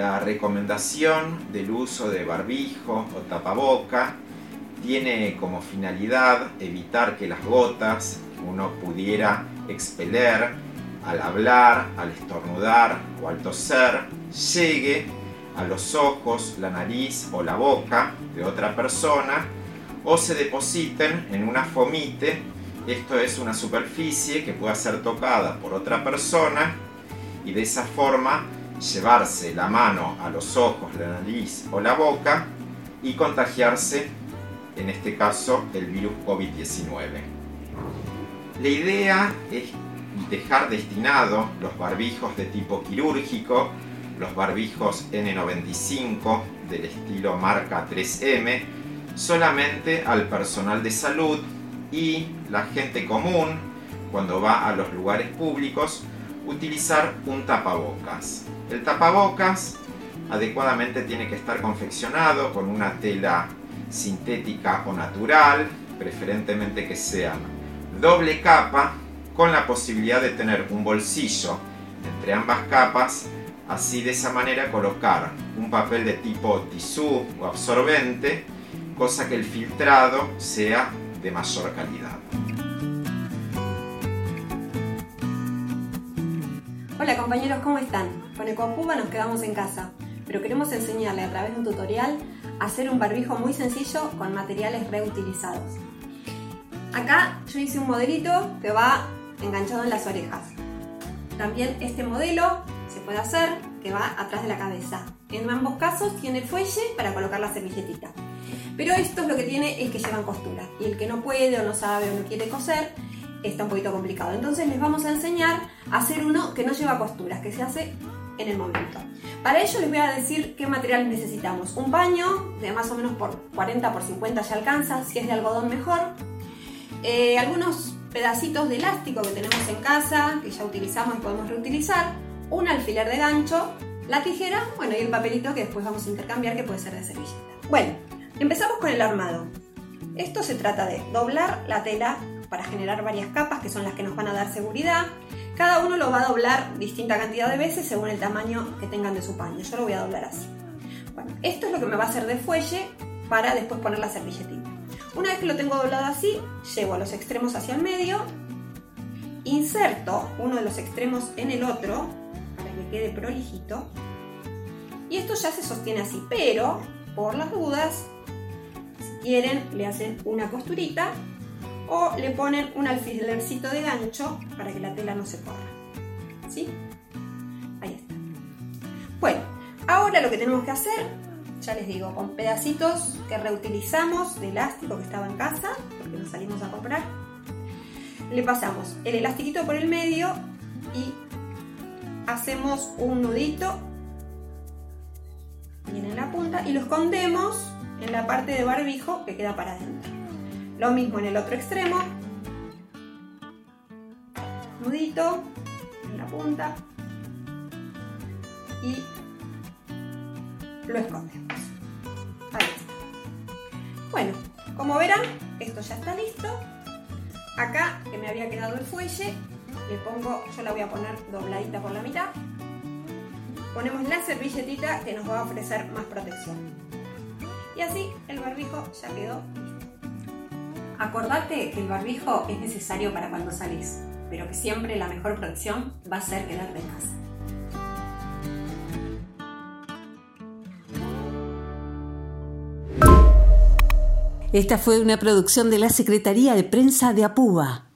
la recomendación del uso de barbijo o tapaboca tiene como finalidad evitar que las gotas que uno pudiera expeler al hablar, al estornudar o al toser llegue a los ojos, la nariz o la boca de otra persona o se depositen en una fomite. Esto es una superficie que pueda ser tocada por otra persona y de esa forma llevarse la mano a los ojos, la nariz o la boca y contagiarse, en este caso, el virus COVID-19. La idea es dejar destinados los barbijos de tipo quirúrgico, los barbijos N95 del estilo marca 3M, solamente al personal de salud y la gente común, cuando va a los lugares públicos, utilizar un tapabocas. El tapabocas adecuadamente tiene que estar confeccionado con una tela sintética o natural, preferentemente que sea doble capa, con la posibilidad de tener un bolsillo entre ambas capas, así de esa manera colocar un papel de tipo tisú o absorbente, cosa que el filtrado sea de mayor calidad. Hola compañeros, ¿cómo están? Con Ecopuba nos quedamos en casa, pero queremos enseñarle a través de un tutorial a hacer un barbijo muy sencillo con materiales reutilizados. Acá yo hice un modelito que va enganchado en las orejas. También este modelo se puede hacer que va atrás de la cabeza. En ambos casos tiene fuelle para colocar la servilletita. Pero esto es lo que tiene es que llevan costura. Y el que no puede o no sabe o no quiere coser, está un poquito complicado. Entonces les vamos a enseñar a hacer uno que no lleva costuras, que se hace en el momento. Para ello les voy a decir qué material necesitamos. Un paño de más o menos por 40 por 50 ya alcanza, si es de algodón mejor. Eh, algunos pedacitos de elástico que tenemos en casa, que ya utilizamos y podemos reutilizar, un alfiler de gancho, la tijera, bueno, y el papelito que después vamos a intercambiar que puede ser de servilleta. Bueno, empezamos con el armado. Esto se trata de doblar la tela para generar varias capas que son las que nos van a dar seguridad. Cada uno lo va a doblar distinta cantidad de veces según el tamaño que tengan de su paño. Yo lo voy a doblar así. Bueno, esto es lo que me va a hacer de fuelle para después poner la servilletita. Una vez que lo tengo doblado así, llevo a los extremos hacia el medio, inserto uno de los extremos en el otro para que quede prolijito y esto ya se sostiene así, pero por las dudas, si quieren le hacen una costurita o le ponen un alfilercito de gancho para que la tela no se corra. ¿Sí? Ahí está. Bueno, ahora lo que tenemos que hacer ya les digo, con pedacitos que reutilizamos de elástico que estaba en casa, porque nos salimos a comprar. Le pasamos el elastiquito por el medio y hacemos un nudito bien en la punta y lo escondemos en la parte de barbijo que queda para adentro. Lo mismo en el otro extremo. Nudito en la punta y lo escondemos. Ahí está. Bueno, como verán, esto ya está listo. Acá, que me había quedado el fuelle, le pongo, yo la voy a poner dobladita por la mitad. Ponemos la servilletita que nos va a ofrecer más protección. Y así el barbijo ya quedó. Acordate que el barbijo es necesario para cuando salís, pero que siempre la mejor protección va a ser quedarte en casa. Esta fue una producción de la Secretaría de Prensa de Apúa.